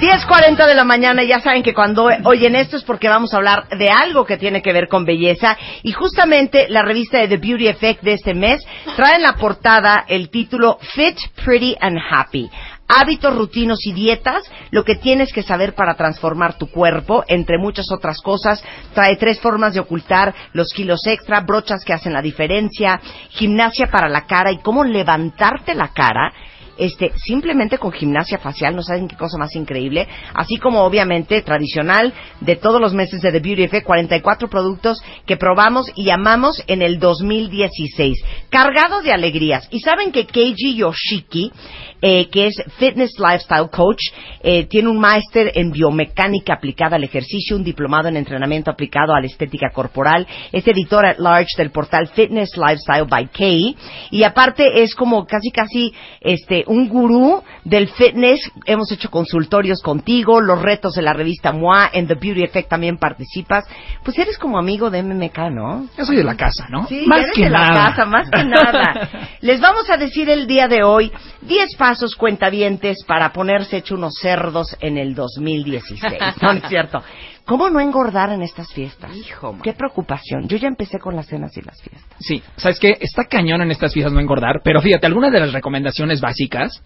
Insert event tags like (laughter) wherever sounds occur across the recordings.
10.40 de la mañana, ya saben que cuando oyen esto es porque vamos a hablar de algo que tiene que ver con belleza. Y justamente la revista de The Beauty Effect de este mes trae en la portada el título Fit, Pretty and Happy. Hábitos, rutinos y dietas, lo que tienes que saber para transformar tu cuerpo, entre muchas otras cosas. Trae tres formas de ocultar los kilos extra, brochas que hacen la diferencia, gimnasia para la cara y cómo levantarte la cara este, simplemente con gimnasia facial, no saben qué cosa más increíble, así como obviamente tradicional de todos los meses de The Beauty Effect, 44 productos que probamos y amamos en el 2016, cargado de alegrías. Y saben que Keiji Yoshiki, eh, que es Fitness Lifestyle Coach, eh, tiene un máster en biomecánica aplicada al ejercicio, un diplomado en entrenamiento aplicado a la estética corporal, es editor at large del portal Fitness Lifestyle by Kei, y aparte es como casi casi este un gurú del fitness. Hemos hecho consultorios contigo, los retos de la revista MOA, en The Beauty Effect también participas. Pues eres como amigo de MMK, ¿no? Yo soy de la casa, ¿no? Sí, más eres que de nada. la casa, más que nada. (laughs) Les vamos a decir el día de hoy 10 pasos cuentavientes para ponerse hecho unos cerdos en el 2016. No, no es cierto. ¿Cómo no engordar en estas fiestas? Hijo, Qué preocupación. Yo ya empecé con las cenas y las fiestas. Sí, ¿sabes qué? Está cañón en estas fiestas no engordar, pero fíjate, algunas de las recomendaciones básicas,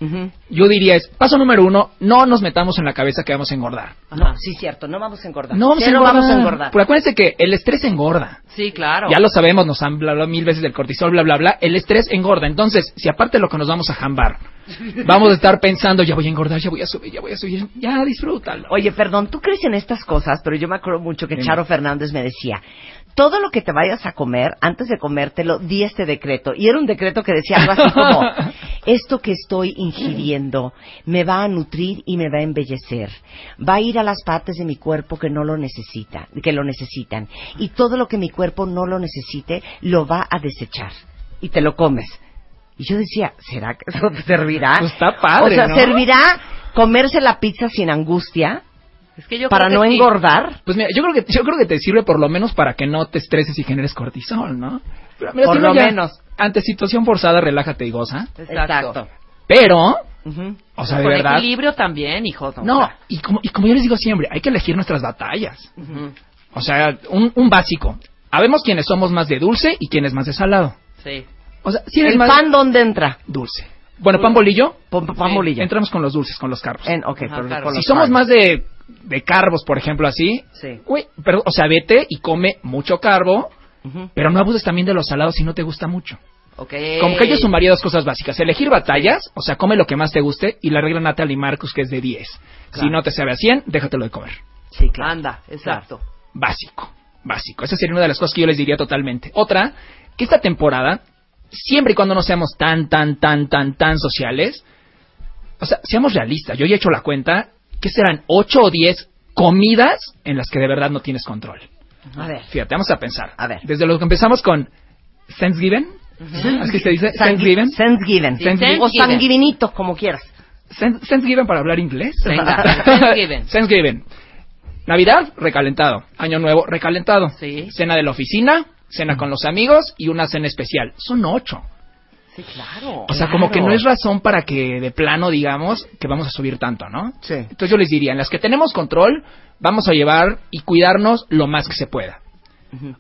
yo diría es, paso número uno, no nos metamos en la cabeza que vamos a engordar. No, sí, cierto, no vamos a engordar. No vamos, a engordar. vamos a engordar. Pero acuérdense que el estrés engorda. Sí, claro. Ya lo sabemos, nos han hablado mil veces del cortisol, bla, bla, bla. El estrés engorda. Entonces, si aparte de lo que nos vamos a jambar, (laughs) Vamos a estar pensando, ya voy a engordar, ya voy a subir, ya voy a subir, ya disfrútalo. Oye, perdón, tú crees en estas cosas, pero yo me acuerdo mucho que Charo Fernández me decía, todo lo que te vayas a comer, antes de comértelo, di este decreto. Y era un decreto que decía algo así como, (laughs) esto que estoy ingiriendo me va a nutrir y me va a embellecer. Va a ir a las partes de mi cuerpo que no lo necesitan, que lo necesitan. Y todo lo que mi cuerpo no lo necesite, lo va a desechar. Y te lo comes. Y yo decía, ¿será que eso (laughs) servirá? Pues está padre, O sea, ¿servirá comerse la pizza sin angustia? Es que yo para no engordar. Pues mira, yo creo que yo creo que te sirve por lo menos para que no te estreses y generes cortisol, ¿no? por lo menos. Ante situación forzada, relájate y goza. Exacto. Pero, o sea, de verdad. equilibrio también, hijo. No, y como y como yo les digo siempre, hay que elegir nuestras batallas. O sea, un, un básico. Habemos quienes somos más de dulce y quienes más de salado. Sí. O sea, si ¿El pan dónde entra? Dulce. Bueno, pan bolillo. Pan, bolillo. Entramos con los dulces, con los carbos. En, okay, si somos más de, de carbos, por ejemplo, así. Sí. Uy, pero, o sea, vete y come mucho carbo, pero no abuses también de los salados si no te gusta mucho. Okay. Como que ellos sumaría dos cosas básicas. Elegir batallas, o sea, come lo que más te guste, y la regla Natalie Marcus, que es de 10. Si no te sabe a 100, déjatelo de comer. Sí, claro. Anda, exacto. Básico, básico. Esa sería una de las cosas que yo les diría totalmente. Otra, que esta temporada siempre y cuando no seamos tan, tan, tan, tan, tan sociales, o sea, seamos realistas. Yo ya he hecho la cuenta que serán 8 o 10 comidas en las que de verdad no tienes control. A ver. Fíjate, vamos a pensar. A ver. Desde lo que empezamos con Thanksgiving. ¿Así se dice? Thanksgiving. Thanksgiving. Thanksgiving. O sanguivinito, como quieras. Thanksgiving para hablar inglés. (laughs) Thanksgiving. Thanksgiving. Navidad, recalentado. Año Nuevo, recalentado. Sí. Cena de la oficina, cena con los amigos y una cena especial. Son ocho. Sí, claro. O sea, como que no es razón para que de plano digamos que vamos a subir tanto, ¿no? Sí. Entonces yo les diría, en las que tenemos control, vamos a llevar y cuidarnos lo más que se pueda.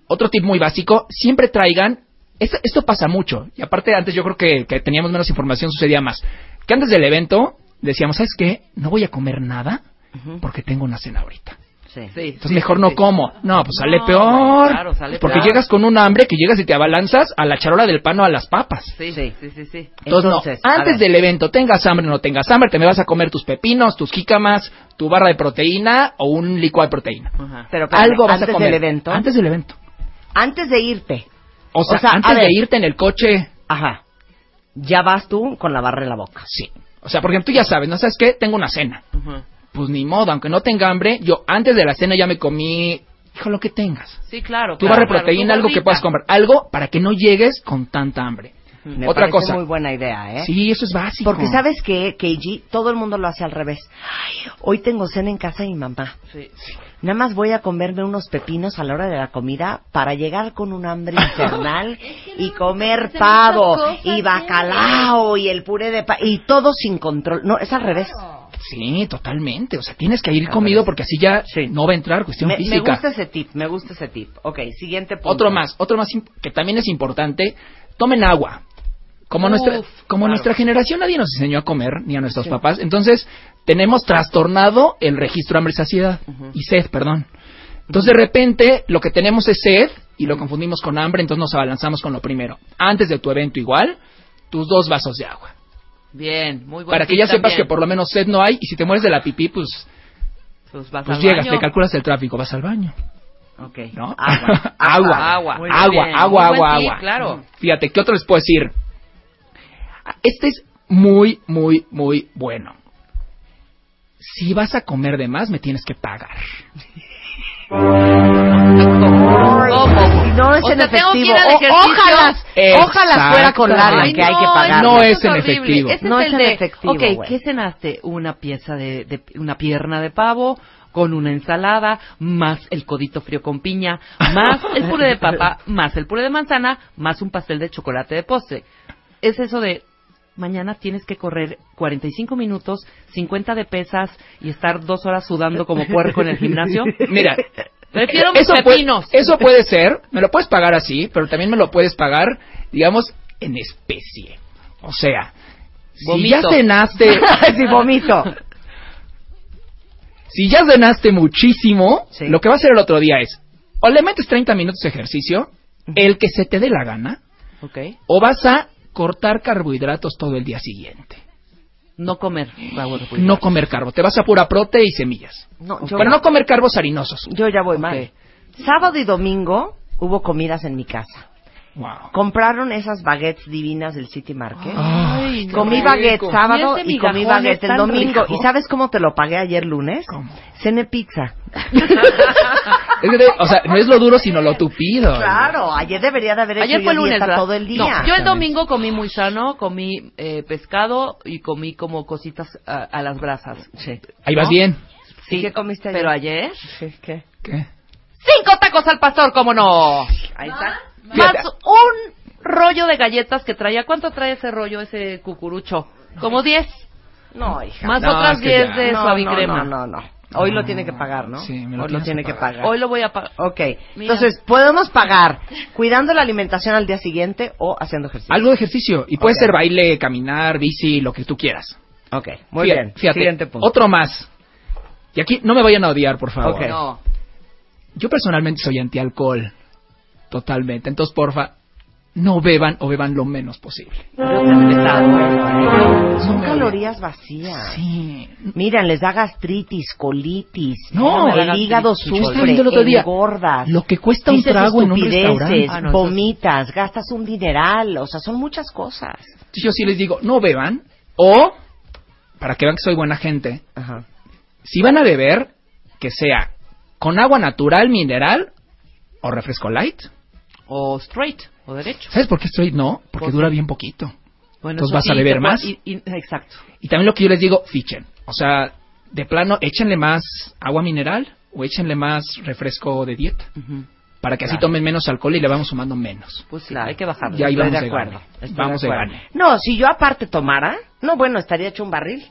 Otro tip muy básico, siempre traigan, esto, esto, pasa mucho, y aparte antes yo creo que, que teníamos menos información, sucedía más, que antes del evento decíamos, ¿sabes qué? No voy a comer nada porque tengo una cena ahorita. Sí. Entonces sí, mejor sí, no sí. como. No, pues sale No, peor. claro, sale porque peor. llegas con un hambre que llegas y te abalanzas a la charola del pan o a las papas. Sí, Sí. sí, sí, sí. Entonces, Entonces, no, antes ver. del evento, tengas hambre o no tengas hambre, te me vas a comer tus pepinos, tus jícamas, tu barra de proteína o un licuado de proteína. Pero espérame, Algo vas antes a comer. del evento. Antes del evento. Antes de irte. O sea, O sea, a antes de irte en el coche, Ajá. Ya vas tú con la barra en la boca. sí. O sea, porque tú ya sabes, ¿no sabes qué? Tengo una cena. Pues ni modo, aunque no tenga hambre, yo antes de la cena ya me comí, hijo, lo que tengas. Sí, claro. Tu claro, barra claro, proteína, algo que puedas comprar. Algo para que no llegues con tanta hambre. Me Otra cosa. muy buena idea, ¿eh? Sí, eso es básico. Porque sabes que, KG, todo el mundo lo hace al revés. Ay, hoy tengo cena en casa de mi mamá. Sí. Nada más voy a comerme unos pepinos a la hora de la comida para llegar con un hambre infernal (laughs) y comer pavo y bacalao y el puré de pa y todo sin control. No, es al revés. Sí, totalmente. O sea, tienes que ir comido porque así ya no va a entrar cuestión Me, me física. gusta ese tip, me gusta ese tip. Ok, siguiente punto. Otro más, otro más que también es importante, tomen agua. Como Uf, nuestra como claro. nuestra generación nadie nos enseñó a comer ni a nuestros papás, entonces tenemos trastornado el registro hambre y saciedad y sed, perdón. Entonces de repente lo que tenemos es sed y lo confundimos con hambre, entonces nos abalanzamos con lo primero. Antes de tu evento igual, tus dos vasos de agua. Bien, muy bueno. Para que ya sepas que por lo menos sed no hay y si te mueres de la pipí, pues, Pues, vas pues al llegas, baño. te calculas el tráfico, vas al baño. Ok. ¿no? Agua. (laughs) agua, Agua. Muy agua, bien. agua, Muy buen agua, tip, agua. claro. Fíjate, ¿qué otro les puedo decir? Este es muy, muy, muy bueno. Si vas a comer de más, me tienes que pagar. (laughs) ¿Cómo? No es O en sea, tengo que ir efectivo. al O- ejercicio. ojalá, ojalá fuera con Ay, que hay que no, pagar. No es en efectivo. Ese No es es el en de, efectivo, ok, güey. ¿qué cenaste? Una pieza de, de- una pierna de pavo con una ensalada, más el codito frío con piña, más (laughs) el puré de papa, más el puré de manzana, más un pastel de chocolate de postre. Es eso de mañana tienes que correr 45 minutos, 50 de pesas y estar dos horas sudando como puerco en el gimnasio. (laughs) Mira, Prefiero mis eso, pepinos. puede, eso (laughs) puede ser, me lo puedes pagar así, pero también me lo puedes pagar, digamos, en especie. O sea, si ya cenaste, (laughs) si vomito. (laughs) si ya cenaste muchísimo, Sí. lo que va a hacer el otro día es, o le metes 30 minutos de ejercicio, el que se te dé la gana, o vas a cortar carbohidratos todo el día siguiente. No comer. carbohidratos. No comer carbo, te vas a pura prote y semillas. No, yo, Pero no comer carbos harinosos. yo ya voy mal. Sábado y domingo hubo comidas en mi casa. Wow. Compraron esas baguettes divinas del City Market. Ay, comí rico. baguette sábado Y ese y comí baguette el domingo. rico. ¿Y sabes cómo te lo pagué ayer lunes? ¿Cómo? Cené pizza. O sea, no es lo duro, sino lo tupido. Claro, ayer debería de haber hecho Ayer yo fue lunes, dieta todo el día. No, yo el domingo comí muy sano, comí eh, pescado y comí como cositas a, a las brasas. Sí. Ahí vas ¿No? bien. ¿Y qué comiste ayer? Pero ayer... Sí, ¿Qué? ¿Qué? ¡Cinco tacos al pastor, cómo no! Ahí está. Más un rollo de galletas que traía. ¿Cuánto trae ese rollo, ese cucurucho? Como diez. No, hija. Más No, otras es que diez ya. de no, suavicrema. No, no, no. Hoy lo tiene que pagar, ¿no? Sí, me lo Hoy lo tiene que que pagar. Hoy lo voy a pagar. Ok. Mira. Entonces, podemos pagar cuidando la alimentación al día siguiente o haciendo ejercicio. Algo de ejercicio. Y puede ser baile, caminar, bici, lo que tú quieras. Ok, muy Fíjate, bien. Fíjate, Siguiente punto. otro más. Y aquí no me vayan a odiar, por favor. Ok. No. Yo personalmente soy antialcohol. Totalmente. Entonces, porfa, no beban o beban lo menos posible. Son calorías vacías. Sí. Miren, les da gastritis, colitis. No, el hígado sufre, viendo el otro día, engordas. Lo que cuesta un trago en un restaurante. Ah, no, vomitas, gastas un dineral, o sea, son muchas cosas. Yo sí les digo, no beban. O, para que vean que soy buena gente, Ajá. si van a beber, que sea con agua natural, mineral o refresco light. O straight, o derecho. ¿Sabes por qué straight no? Porque ¿Por dura bien poquito. Bueno, Entonces vas a beber más. y- y- exacto. Y también lo que yo les digo, fichen. O sea, de plano, échenle más agua mineral o échenle más refresco de dieta. Para que así tomen menos alcohol y le vamos sumando menos. Pues Claro. hay que bajarlo. Ya ahí vamos de de acuerdo. gane. Estoy Vamos de de acuerdo. gane. No, si yo aparte tomara, no, bueno, estaría hecho un barril.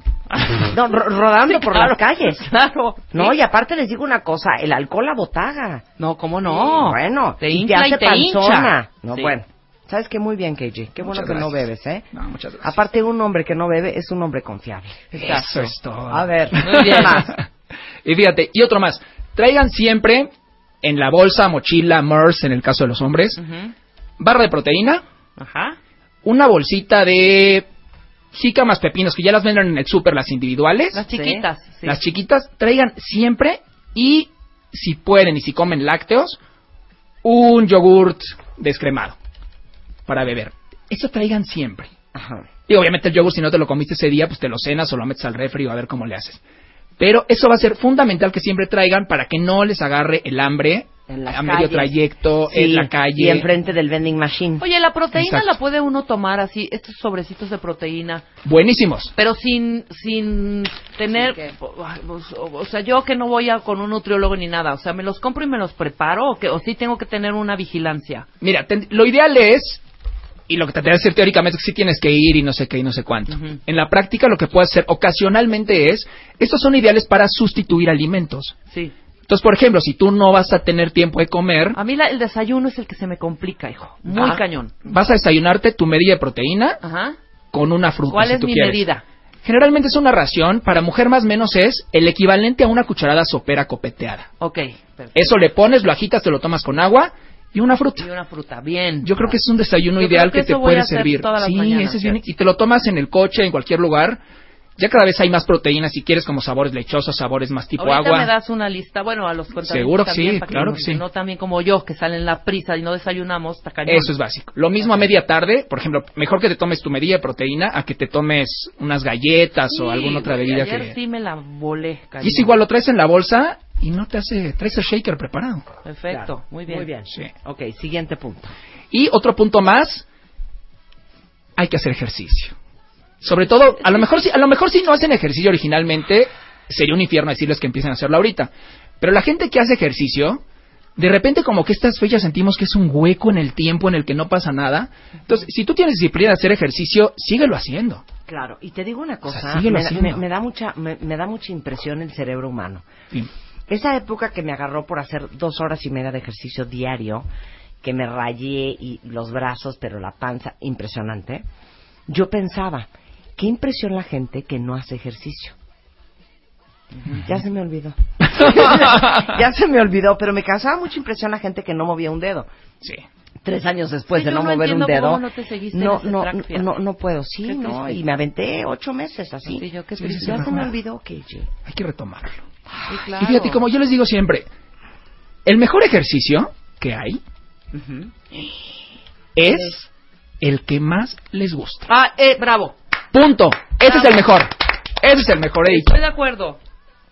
No, ro- rodando por claro. las calles. Claro. No, y aparte les digo una cosa, el alcohol la botaga. No, ¿cómo no? Bueno, te y infla te hace y panzona. hincha. No, Sí. bueno. ¿Sabes qué? Muy bien, KG. Qué bueno Muchas que no gracias. bebes, ¿eh? No, muchas gracias. Aparte, un hombre que no bebe es un hombre confiable. Eso es todo. A ver, Muy bien. ¿qué más? (laughs) y fíjate, y otro más. traigan siempre en la bolsa, mochila, MERS en el caso de los hombres, Ujú. barra de proteína, Ajá. una bolsita de jícamas pepinos que ya las venden en el súper, las individuales, Las chiquitas. sí. las chiquitas, traigan siempre y si pueden y si comen lácteos, un yogurt descremado para beber. Eso traigan siempre. Ajá. Y obviamente el yogur, si no te lo comiste ese día, pues te lo cenas o lo metes al refri o a ver cómo le haces. Pero eso va a ser fundamental que siempre traigan para que no les agarre el hambre En las a medio trayecto, Sí, en la calle. Y enfrente del vending machine. Oye, la proteína Exacto. la puede uno tomar así, estos sobrecitos de proteína, Buenísimos. pero sin sin tener, o, o sea, yo que no voy a con un nutriólogo ni nada, o sea, me los compro y me los preparo o que o sí tengo que tener una vigilancia. Mira, ten- lo ideal es, y lo que te que decir teóricamente es que sí tienes que ir y no sé qué y no sé cuánto. Ujú. En la práctica lo que puedes hacer ocasionalmente es, estos son ideales para sustituir alimentos. Sí. Entonces, por ejemplo, si tú no vas a tener tiempo de comer, A mí la- el desayuno es el que se me complica, hijo. Muy Ah. cañón. vas a desayunarte tu medida de proteína Ajá. con una fruta. ¿Cuál si es tú mi quieres. medida? Generalmente es una ración, para mujer más o menos es el equivalente a una cucharada sopera copeteada. Ok. perfecto. Eso le pones, lo agitas, te lo tomas con agua y una fruta. Y una fruta, bien. Yo creo que es un desayuno Yo ideal que que, te puede servir. todas las sí, mañanas, ese es bien. fíjate. Y te lo tomas en el coche, en cualquier lugar. Ya cada vez hay más proteínas si quieres como sabores lechosos, sabores más tipo Ahorita agua. me das una lista, bueno, a los cuentavientes Seguro que también, sí, para claro no- que sí. No también como yo, que salen la prisa y no desayunamos, está cañón. Eso es básico. Lo mismo a media tarde, por ejemplo, mejor que te tomes tu medida de proteína a que te tomes unas galletas o alguna otra bebida ayer que... sí me la volé, cañón. Y es igual, lo traes en la bolsa y no te hace... Traes el shaker preparado. Perfecto, Claro. muy bien. Muy bien. Sí. Ok, siguiente punto. Y otro punto más, hay que hacer ejercicio. Sobre todo, a lo mejor si, a lo mejor si no hacen ejercicio originalmente, sería un infierno decirles que empiecen a hacerlo ahorita. Pero la gente que hace ejercicio, de repente como que estas fechas sentimos que es un hueco en el tiempo en el que no pasa nada. Entonces, si tú tienes disciplina de hacer ejercicio, síguelo haciendo. Claro, y te digo una O cosa, sea, síguelo me, da- haciendo. me- me da mucha, me, me da mucha impresión el cerebro humano. Sí. Esa época que me agarró por hacer dos horas y media de ejercicio diario, que me rayé y los brazos, pero la panza, impresionante. Yo pensaba, qué impresión la gente que no hace ejercicio. Ya se me olvidó. (laughs) ya se me olvidó, pero me causaba mucha impresión la gente que no movía un dedo. Sí. Tres años después Sí, de no no mover un dedo. cómo no te seguiste no, no, no, no puedo, sí, no, y me aventé ocho meses así. Sí, yo qué Sí, ya se me olvidó, KJ. Hay que retomarlo. Claro. Y fíjate, como yo les digo siempre, el mejor ejercicio que hay es el que más les gusta. Ah, eh, bravo. Punto. Ese es el mejor. Ese es el mejor, dicho. Estoy de acuerdo.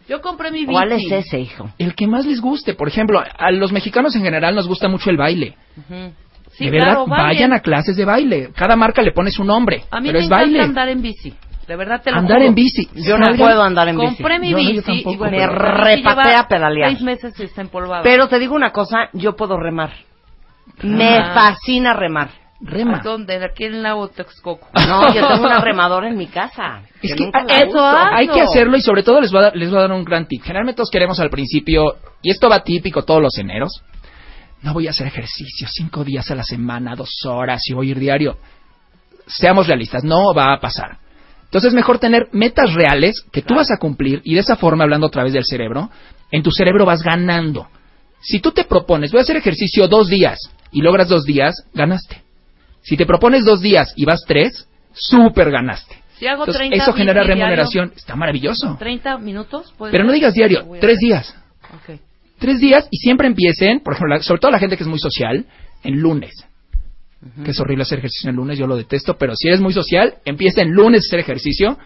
Yo compré mi bici. ¿Cuál es ese, hijo? El que más les guste. Por ejemplo, a los mexicanos en general nos gusta mucho el baile. Sí, de verdad, claro, vayan a clases de baile. Cada marca le pone su nombre. A mí pero me es encanta baile. andar en bici. De verdad te lo Andar juro. en bici. Yo no puedo andar en bici. Compré mi No, no, yo bici tampoco, y bueno, pero- la Me repatea pedalear. Seis meses y está empolvada. Pero te digo una cosa, yo puedo remar. Me Ah. fascina remar. Rema. ¿Dónde? Aquí en el lago Texcoco. (laughs) No, yo tengo una remadora en mi casa. Es que nunca la eso uso. hay que hacerlo y sobre todo les voy, a dar, les voy a dar un gran tip. Generalmente todos queremos al principio, y esto va típico todos los eneros, no voy a hacer ejercicio cinco días a la semana, dos horas y voy a ir diario. Seamos realistas, no va a pasar. Entonces es mejor tener metas reales que tú vas a cumplir y de esa forma, hablando a través del cerebro, en tu cerebro vas ganando. Si tú te propones, voy a hacer ejercicio dos días y logras dos días, ganaste. Si te propones dos días y vas tres, súper ganaste. Si hago Entonces, 30 eso genera remuneración. Está maravilloso. diario, 30 minutos. ¿puede Pero no digas diario, Voy a tres días. Tres días y siempre empiecen, por ejemplo, la- sobre todo la gente que es muy social, en lunes. Que es horrible hacer ejercicio en lunes, yo lo detesto, pero si eres muy social, empieza en lunes a hacer ejercicio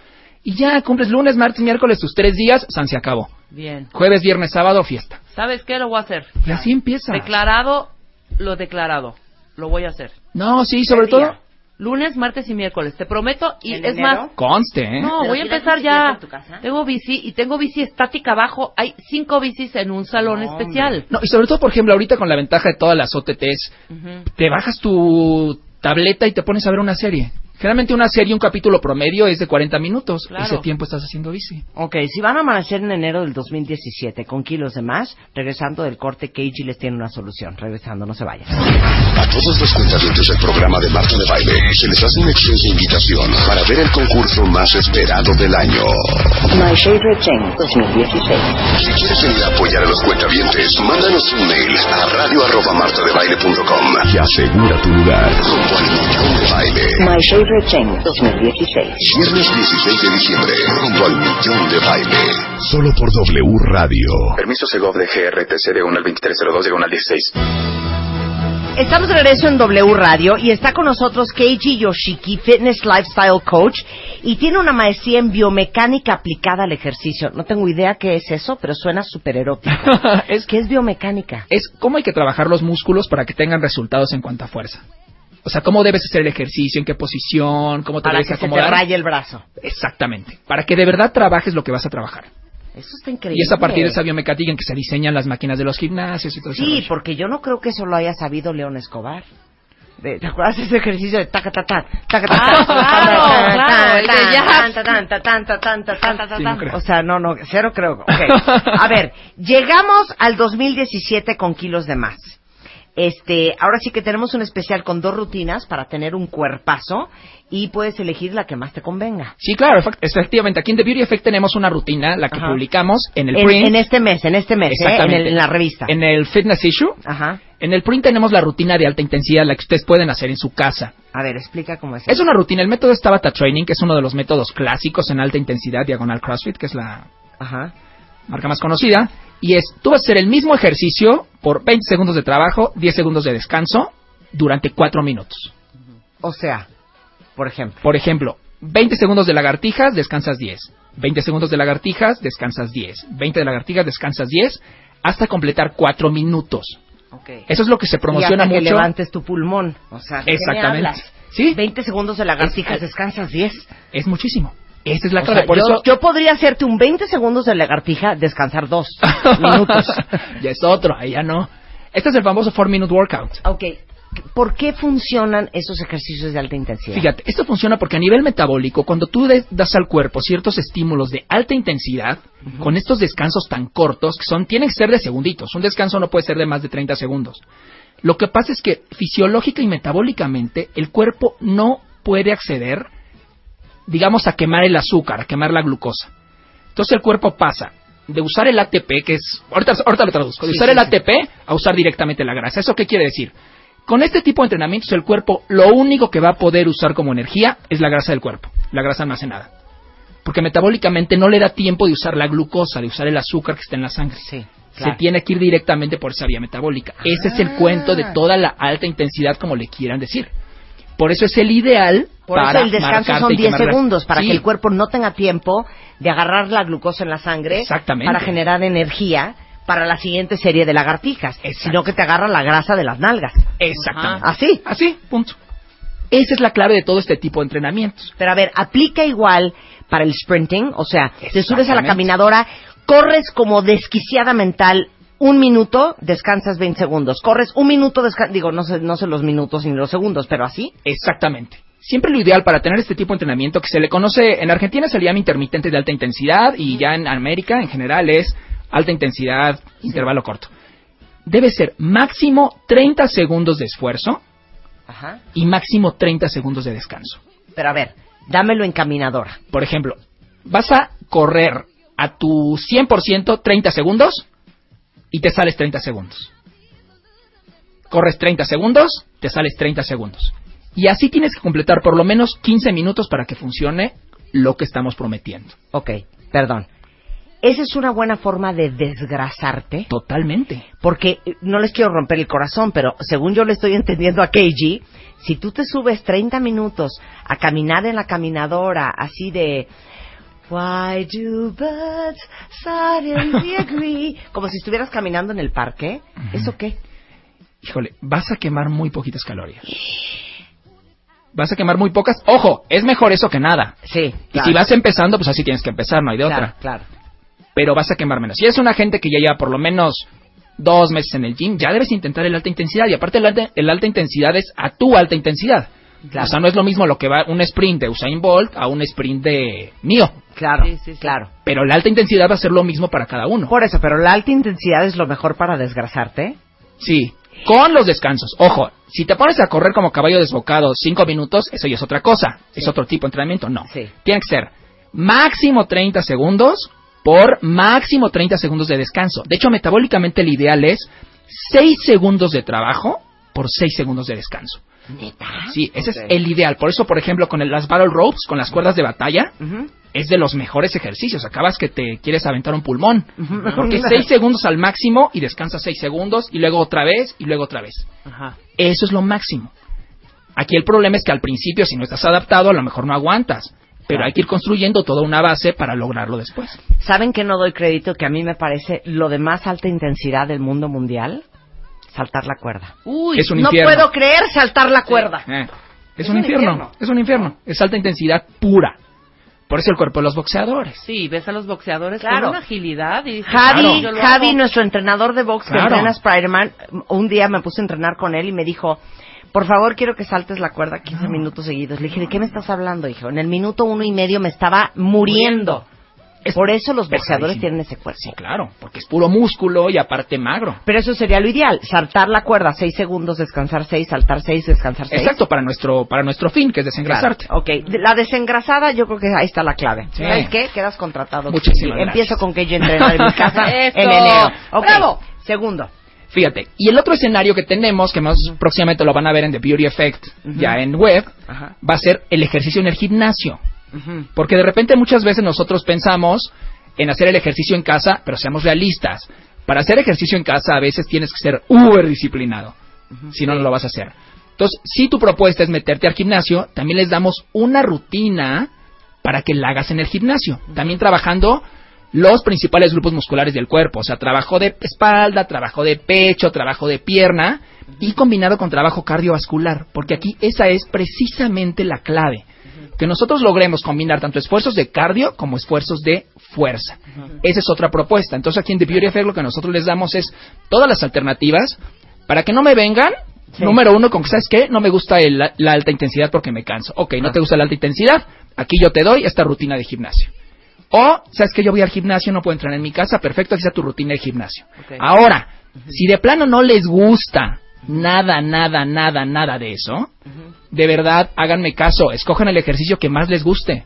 y ya cumples lunes, martes, miércoles, tus tres días, San se acabó. Bien. Jueves, viernes, sábado, fiesta. ¿Sabes qué? Lo voy a hacer. Y así empieza. Declarado, lo declarado. Lo voy a hacer. No, sí, sobre ¿Qué todo, día? Lunes, martes y miércoles. Te prometo. Y ¿En es enero? más, conste, ¿eh? No, ¿Pero voy a empezar ya. en tu casa? Tengo bici y tengo bici estática abajo. Hay cinco bicis en un salón No, especial. No, y sobre todo, por ejemplo, ahorita con la ventaja de todas las OTTs, te bajas tu tableta y te pones a ver una serie. Generalmente una serie, un capítulo promedio es de 40 minutos. Claro. Ese tiempo estás haciendo bici. Ok, si van a amanecer en enero del 2017 con kilos de más, regresando del corte, KG les tiene una solución. Regresando, no se vayan. A todos los cuentavientes del programa de Marta de Baile se les hace una extensa invitación para ver el concurso más esperado del año. My Favorite Thing 2016. Si quieres venir a apoyar a los cuentavientes, mándanos un mail a radio arroba martadebaile.com Y asegura tu lugar. rumbo al millón de baile. My Favorite Thing 2016. Viernes 16 de diciembre, rumbo al millón de baile. Solo por W Radio. Permiso Segov de GRTC de 1 al 2302 de 1 al 16. Estamos de regreso en W Radio y está con nosotros Keiji Yoshiki, Fitness Lifestyle Coach, y tiene una maestría en biomecánica aplicada al ejercicio. No tengo idea qué es eso, pero suena súper erótico. es, (laughs) ¿Qué es biomecánica? es cómo hay que trabajar los músculos para que tengan resultados en cuanto a fuerza. O sea, cómo debes hacer el ejercicio, en qué posición, cómo te Para debes que se te acomodar. raye el brazo. Exactamente. Para que de verdad trabajes lo que vas a trabajar. Eso está increíble. Y es a partir de esa biomecánica en que se diseñan las máquinas de los gimnasios y todo eso. Sí, porque yo no creo que eso lo haya sabido León Escobar. ¿Te acuerdas de ese ejercicio de taca ta ta taca ta Ah, ta, claro, tan, claro, el de tan, jazz. tan, tan, tan, tan, tan, tan, tan, Sí, no creo. O sea, no, no, cero creo. Ok. (laughs) A ver, llegamos al 2017 con kilos de más. Este, ahora sí que tenemos un especial con dos rutinas para tener un cuerpazo y puedes elegir la que más te convenga. Sí, claro, efectivamente. Aquí en The Beauty Effect tenemos una rutina, la que Ajá. publicamos en el En, print. en este mes, en este mes, ¿eh? en, Exactamente. el- en la revista. En el Fitness Issue. Ajá. En el print tenemos la rutina de alta intensidad, la que ustedes pueden hacer en su casa. A ver, explica cómo es. Es eso. una rutina. El método es Tabata Training, que es uno de los métodos clásicos en alta intensidad, diagonal CrossFit, que es la Ajá. marca más conocida. Y es, tú vas a hacer el mismo ejercicio por 20 segundos de trabajo, 10 segundos de descanso, durante 4 minutos. O sea, por ejemplo. Por ejemplo, 20 segundos de lagartijas, descansas 10. 20 segundos de lagartijas, descansas 10. 20 de lagartijas, descansas 10, hasta completar 4 minutos. Okay. Eso es lo que se y promociona hasta que mucho. levantes tu pulmón. O sea, ¿de qué me Exactamente. Sí. 20 segundos de lagartijas, Es- descansas 10. Es muchísimo. Esa es la O clave. sea, Por yo, eso yo podría hacerte un 20 segundos de lagartija, descansar 2 (laughs) minutos. (laughs) ya es otro, ahí ya no. Este es el famoso 4 minute workout. Ok. ¿Por qué funcionan esos ejercicios de alta intensidad? Fíjate, esto funciona porque a nivel metabólico, cuando tú das al cuerpo ciertos estímulos de alta intensidad, con estos descansos tan cortos, que son, tienen que ser de segunditos, un descanso no puede ser de más de 30 segundos. Lo que pasa es que fisiológica y metabólicamente el cuerpo no puede acceder, digamos, a quemar el azúcar, a quemar la glucosa. Entonces el cuerpo pasa de usar el ATP, que es, ahorita, ahorita lo traduzco, de Sí, usar sí, el sí. ATP a usar directamente la grasa. ¿Eso qué quiere decir? Con este tipo de entrenamientos el cuerpo lo único que va a poder usar como energía es la grasa del cuerpo, la grasa almacenada. Porque metabólicamente no le da tiempo de usar la glucosa, de usar el azúcar que está en la sangre. Se tiene que ir directamente por esa vía metabólica. Ese es el Ah. cuento de toda la alta intensidad, como le quieran decir. Por eso es el ideal Por para eso el descanso son y 10 quemar grasa. segundos, para Sí, que el cuerpo no tenga tiempo de agarrar la glucosa en la sangre Exactamente. para generar energía para la siguiente serie de lagartijas, Exacto. sino que te agarra la grasa de las nalgas. Exactamente. Así. Así, punto. Esa es la clave de todo este tipo de entrenamientos. Pero a ver, aplica igual para el sprinting, o sea, te subes a la caminadora, corres como desquiciada mental un minuto, descansas 20 segundos. Corres un minuto, descansas, digo, no sé, no sé los minutos ni los segundos, pero así. Exactamente. Siempre lo ideal para tener este tipo de entrenamiento que se le conoce, en Argentina se le llama intermitente de alta intensidad y ya en América en general es alta intensidad, intervalo corto. Debe ser máximo 30 segundos de esfuerzo Ajá. y máximo 30 segundos de descanso. Pero a ver, dámelo en caminadora. Por ejemplo, vas a correr a tu 100% 30 segundos y te sales 30 segundos. Corres 30 segundos, te sales 30 segundos. Y así tienes que completar por lo menos 15 minutos para que funcione lo que estamos prometiendo. Ok, perdón. Esa es una buena forma de desgrasarte. Totalmente. Porque eh, no les quiero romper el corazón, pero según yo le estoy (laughs) entendiendo a Keiji, si tú te subes 30 minutos a caminar en la caminadora, así de. Why do birds silently (laughs) agree? Como si estuvieras caminando en el parque. ¿Eso qué? Híjole, vas a quemar muy poquitas calorías. Vas a quemar muy pocas. Ojo, es mejor eso que nada. Sí. Y si vas empezando, pues así tienes que empezar, no hay de claro, otra. claro. pero vas a quemar menos. Si eres una gente que ya lleva por lo menos dos meses en el gym, ya debes intentar el alta intensidad. Y aparte el alta, el alta intensidad es a tu alta intensidad. Claro. O sea, no es lo mismo lo que va un sprint de Usain Bolt a un sprint de mío. Claro, Sí, sí, sí. claro. Pero la alta intensidad va a ser lo mismo para cada uno. Por eso, pero la alta intensidad es lo mejor para desgrasarte. Sí, con los descansos. Ojo, si te pones a correr como caballo desbocado cinco minutos, eso ya es otra cosa. Es otro tipo de entrenamiento. No. Sí. Tiene que ser máximo 30 segundos por máximo 30 segundos de descanso. De hecho, metabólicamente el ideal es 6 segundos de trabajo por 6 segundos de descanso. ¿Neta? Sí, ese es el ideal. Por eso, por ejemplo, con el- las battle ropes, con las cuerdas de batalla, es de los mejores ejercicios. Acabas que te quieres aventar un pulmón. Porque (laughs) 6 segundos al máximo y descansas 6 segundos y luego otra vez y luego otra vez. Eso es lo máximo. Aquí el problema es que al principio, si no estás adaptado, a lo mejor no aguantas. Pero hay que ir construyendo toda una base para lograrlo después. ¿Saben que no doy crédito? Que a mí me parece lo de más alta intensidad del mundo mundial. Saltar la cuerda. Uy, Es un no infierno. puedo creer saltar la cuerda. Eh, es, Es un, un infierno, infierno. Es un infierno. Es alta intensidad pura. Por eso el cuerpo de los boxeadores. Sí, ves a los boxeadores Claro. con una agilidad y dices, Javi, "Claro, Javi, hago". nuestro entrenador de box que Claro. entrena a Spider-Man, un día me puse a entrenar con él y me dijo, por favor, quiero que saltes la cuerda 15 minutos seguidos. Le dije, ¿de qué me estás hablando, hijo? En el minuto uno y medio me estaba muriendo. Es Por eso los boxeadores tienen ese cuerpo. Sí, claro. Porque es puro músculo y aparte magro. Pero eso sería lo ideal, saltar la cuerda 6 segundos, descansar 6, saltar 6, descansar 6. Exacto, para nuestro, para nuestro fin, que es desengrasarte. Ok, de- la desengrasada yo creo que ahí está la clave. Sí. ¿Sabes qué? Quedas contratado. Muchísimas gracias. Empiezo con que yo entreno en mi casa (laughs) en enero. Ok, ¡Bravo! Segundo. Fíjate, y el otro escenario que tenemos, que más próximamente lo van a ver en The Beauty Effect, ya en web, Ajá. va a ser el ejercicio en el gimnasio. Porque de repente muchas veces nosotros pensamos en hacer el ejercicio en casa, pero seamos realistas. Para hacer ejercicio en casa a veces tienes que ser uber disciplinado. Si no, no lo vas a hacer. Entonces, si tu propuesta es meterte al gimnasio, también les damos una rutina para que la hagas en el gimnasio. También trabajando los principales grupos musculares del cuerpo. O sea, trabajo de espalda, trabajo de pecho, trabajo de pierna y combinado con trabajo cardiovascular. Porque aquí esa es precisamente la clave. Que nosotros logremos combinar tanto esfuerzos de cardio como esfuerzos de fuerza. Esa es otra propuesta. Entonces aquí en The Beauty Effect lo que nosotros les damos es todas las alternativas para que no me vengan. Sí. Número uno, con que sabes qué, no me gusta el- la alta intensidad porque me canso. Ok, no Ah. te gusta la alta intensidad, aquí yo te doy esta rutina de gimnasio. O, sabes que yo voy al gimnasio, no puedo entrenar en mi casa, perfecto, aquí está tu rutina de gimnasio. Ahora, si de plano no les gusta nada, nada, nada, nada de eso, de verdad, háganme caso, escojan el ejercicio que más les guste.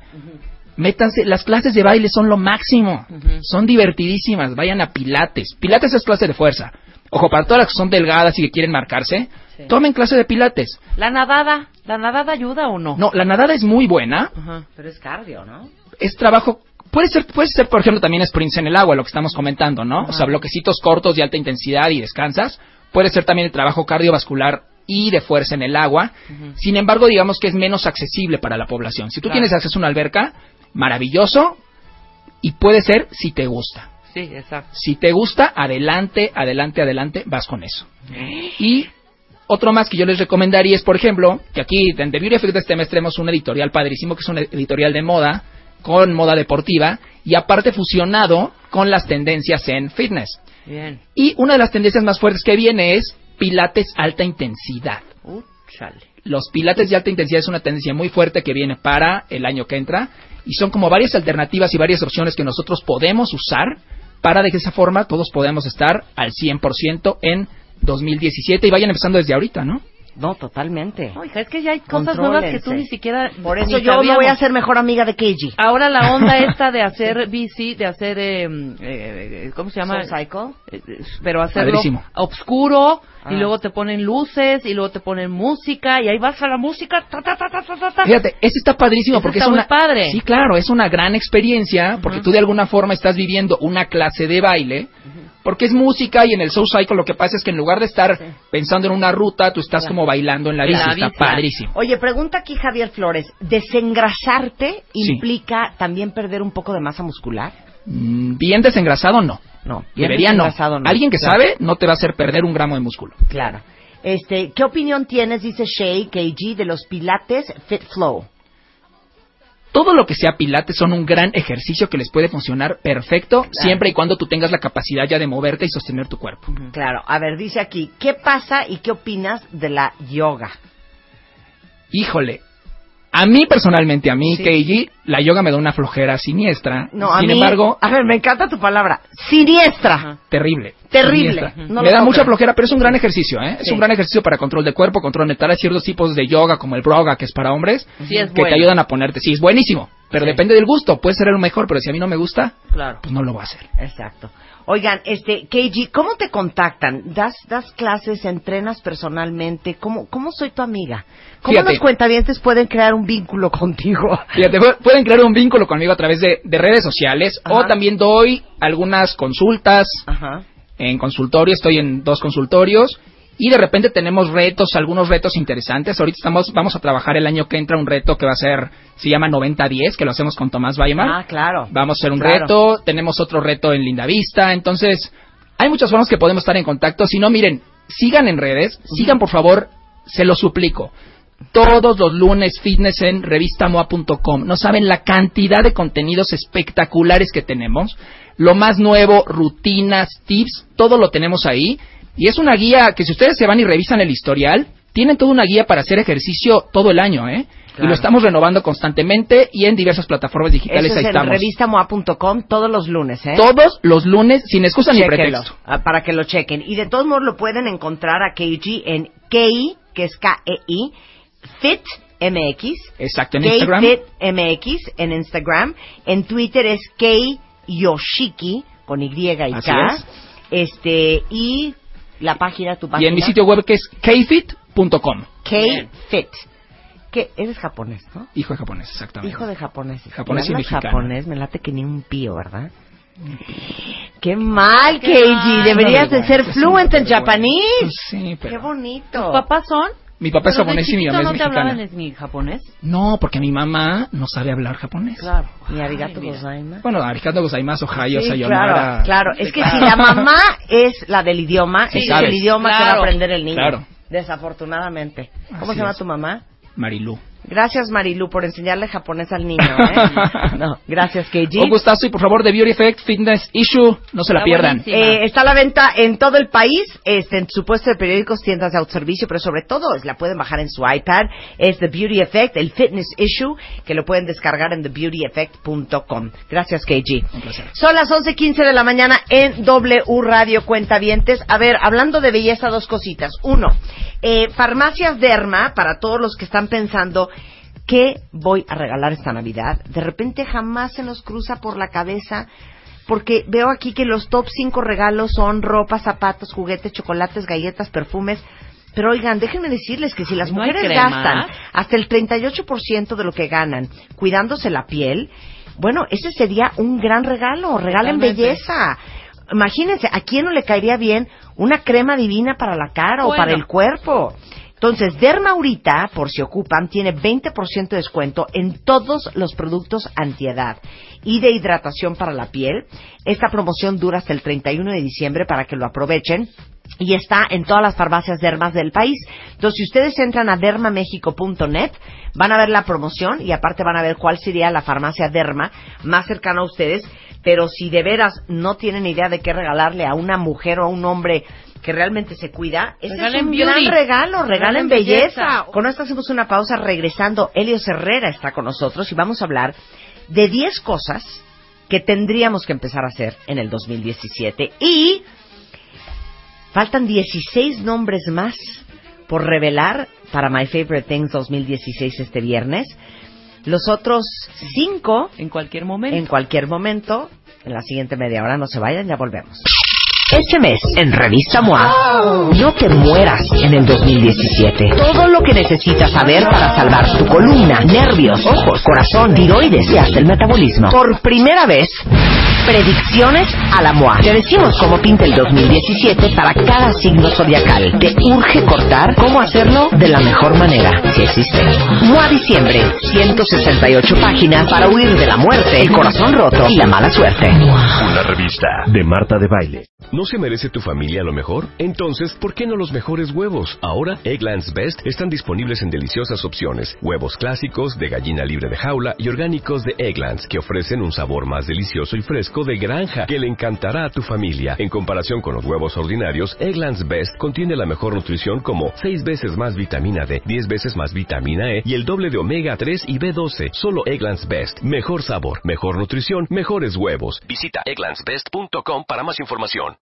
Métanse, las clases de baile son lo máximo, son divertidísimas, vayan a pilates. Pilates es clase de fuerza. Ojo, para todas las que son delgadas y que quieren marcarse, Sí. tomen clase de pilates. La nadada, ¿la nadada ayuda o no? No, la nadada es muy buena. Pero es cardio, ¿no? es trabajo. Puede ser, puede ser, por ejemplo, también sprints en el agua, lo que estamos comentando, ¿no? O sea, bloquecitos cortos de alta intensidad y descansas. Puede ser también el trabajo cardiovascular y de fuerza en el agua. Sin embargo, digamos que es menos accesible para la población. Si tú Claro. tienes acceso a una alberca, maravilloso. Y puede ser si te gusta. Sí, exacto. Si te gusta, adelante, adelante, adelante, vas con eso. Y otro más que yo les recomendaría es, por ejemplo, que aquí en The Beauty Effect de este mes tenemos un editorial padrísimo, que es un editorial de moda, con moda deportiva, y aparte fusionado con las tendencias en fitness. Bien. Y una de las tendencias más fuertes que viene es pilates alta intensidad. Uh, chale. Los pilates de alta intensidad es una tendencia muy fuerte que viene para el año que entra y son como varias alternativas y varias opciones que nosotros podemos usar para de esa forma todos podemos estar al 100% en 2017 y vayan empezando desde ahorita, ¿no? No, totalmente. No, hija, es que ya hay cosas nuevas que tú ni siquiera. Por eso yo me voy a hacer mejor amiga de Keiji. Ahora la onda (laughs) esta de hacer bici, de hacer, eh, eh, ¿cómo se llama? Soul Cycle. Eh, eh, Pero hacerlo Padrísimo. oscuro Ah. y luego te ponen luces y luego te ponen música y ahí vas a la música. ta, ta, ta, ta, ta, ta, ta. Fíjate, ese está padrísimo Eso porque está es muy una padre. Sí, claro, es una gran experiencia porque tú de alguna forma estás viviendo una clase de baile. Porque es música y en el Soul Cycle lo que pasa es que en lugar de estar pensando en una ruta, tú estás como bailando en la bici. está padrísimo. Oye, pregunta aquí Javier Flores. ¿Desengrasarte Sí. implica también perder un poco de masa muscular? Mm, Bien desengrasado, no. No, bien Debería no. Alguien que Claro. sabe no te va a hacer perder un gramo de músculo. Claro. Este, ¿qué opinión tienes, dice Shay KG, de los pilates Fit Flow? Todo lo que sea pilates son un gran ejercicio que les puede funcionar perfecto siempre y cuando tú tengas la capacidad ya de moverte y sostener tu cuerpo. Claro. A ver, dice aquí, ¿qué pasa y qué opinas de la yoga? Híjole. A mí personalmente, a mí, Sí. Keiji, la yoga me da una flojera siniestra. No, a Sin mí, embargo, a ver, me encanta tu palabra. Siniestra. terrible. Terrible. Siniestra. No me da mucha creer. flojera, pero es un gran ejercicio, ¿eh? Es un gran ejercicio para control de cuerpo, control mental. Hay ciertos tipos de yoga, como el broga, que es para hombres, Sí, es que bueno. te ayudan a ponerte. Sí, es buenísimo, pero Sí. depende del gusto. Puede ser el mejor, pero si a mí no me gusta, Claro. pues no lo voy a hacer. Exacto. Oigan, este, KG, ¿cómo te contactan? ¿Das, das clases, entrenas personalmente? ¿Cómo, cómo soy tu amiga? ¿Cómo Fíjate. los cuentavientes pueden crear un vínculo (laughs) contigo? Fíjate, pueden crear un vínculo conmigo a través de, de redes sociales o también doy algunas consultas Ajá. en consultorio, estoy en dos consultorios y de repente tenemos retos, algunos retos interesantes. Ahorita estamos, vamos a trabajar el año que entra un reto que va a ser, se llama 90-10, que lo hacemos con Tomás Weimar. Ah, claro. Vamos a hacer un Claro. reto, tenemos otro reto en Linda Vista, entonces hay muchas formas que podemos estar en contacto. Si no, miren, sigan en redes, sigan por favor, se lo suplico. Todos los lunes fitness en revistamoa.com. No saben la cantidad de contenidos espectaculares que tenemos. Lo más nuevo, rutinas, tips, todo lo tenemos ahí. Y es una guía que si ustedes se van y revisan el historial, tienen toda una guía para hacer ejercicio todo el año, ¿eh? Y lo estamos renovando constantemente y en diversas plataformas digitales Eso es ahí en estamos. revistamoa.com todos los lunes, ¿eh? Todos los lunes, sin excusa ni pretexto. ah, para que lo chequen. Y de todos modos lo pueden encontrar a KG en KI, que es K-E-I, Fit MX. Exacto, en Instagram. MX en Instagram. En Twitter es K Yoshiki con Y y Así K. es. Este, y la página, tu página. Y en mi sitio web que es kfit.com. K-Fit. ¿Qué? Eres japonés, ¿no? Hijo de japonés, exactamente. Hijo de japonés. Japonés y mexicano. japonés, me late que ni un pío, ¿verdad? Qué mal, Qué Keiji. Deberías de ser fluent en japonés. Sí, Qué pero... bonito. ¿Tus papás son? Mi papá es Pero de japonés y mi mamá es no te mexicana. hablaban ni japonés? No, porque mi mamá no sabe hablar japonés. Claro. Mi arigato gozaimasu. Bueno, arigato gozaimasu, ohayo, Sí, sayonara. claro, claro. Es que si la mamá es la del idioma, Sí, es sabes. el idioma que va a Claro. aprender el niño. Claro. Desafortunadamente. ¿Cómo Así se llama es. tu mamá? Marilú. Gracias, Marilu, por enseñarle japonés al niño, ¿eh? (laughs) No, gracias, Keiji. Un gustazo y por favor de Beauty Effect Fitness Issue, no se la Está pierdan. Eh, está a la venta en todo el país, este, en su puesto de periódicos, tiendas de autoservicio, pero sobre todo la pueden bajar en su iPad. Es The Beauty Effect, el Fitness Issue, que lo pueden descargar en thebeautyeffect.com. Gracias, KG. Un placer. Son las 11.15 de la mañana en W Radio Cuentavientes. A ver, hablando de belleza, dos cositas. Uno, eh, farmacias Derma, para todos los que están pensando, ¿qué voy a regalar esta Navidad? De repente jamás se nos cruza por la cabeza, porque veo aquí que los top 5 regalos son ropa, zapatos, juguetes, chocolates, galletas, perfumes. Pero oigan, déjenme decirles que si las ¿No hay mujeres gastan hasta el 38% de lo que ganan cuidándose la piel, bueno, ese sería un gran regalo. Regalen Totalmente. belleza. Imagínense, ¿a quién no le caería bien una crema divina para la cara o para el cuerpo? Entonces, Derma ahorita, por si ocupan, tiene 20% de descuento en todos los productos antiedad y de hidratación para la piel. Esta promoción dura hasta el 31 de diciembre para que lo aprovechen y está en todas las farmacias dermas del país. Entonces, si ustedes entran a dermamexico.net, van a ver la promoción y aparte van a ver cuál sería la farmacia derma más cercana a ustedes. Pero si de veras no tienen idea de qué regalarle a una mujer o a un hombre que realmente se cuida, ese es Regalen un beauty. gran regalo, regalen Regalen belleza. belleza. Con esto hacemos una pausa regresando. Helios Herrera está con nosotros y vamos a hablar de 10 cosas que tendríamos que empezar a hacer en el 2017 y faltan 16 nombres más por revelar para My Favorite Things 2016 este viernes. Los otros 5 En cualquier momento. en cualquier momento. En la siguiente media hora no se vayan, ya volvemos. Este mes, en Revista MOA, no te mueras en el 2017. Todo lo que necesitas saber para salvar tu columna, nervios, ojos, corazón, tiroides y hasta el metabolismo. Por primera vez, predicciones a la MOA. Te decimos cómo pinta el 2017 para cada signo zodiacal. Te urge cortar cómo hacerlo de la mejor manera, si existe. MOA Diciembre, 168 páginas para huir de la muerte, el corazón roto y la mala suerte. Una revista de Marta de Baile. ¿No se merece tu familia lo mejor? Entonces, ¿por qué no los mejores huevos? Ahora, Egglands Best están disponibles en deliciosas opciones. Huevos clásicos, de gallina libre de jaula y orgánicos de Egglands, que ofrecen un sabor más delicioso y fresco de granja que le encantará a tu familia. En comparación con los huevos ordinarios, Egglands Best contiene la mejor nutrición como 6 veces más vitamina D, 10 veces más vitamina E y el doble de omega 3 y B12. Solo Egglands Best. Mejor sabor, mejor nutrición, mejores huevos. Visita egglandsbest.com para más información.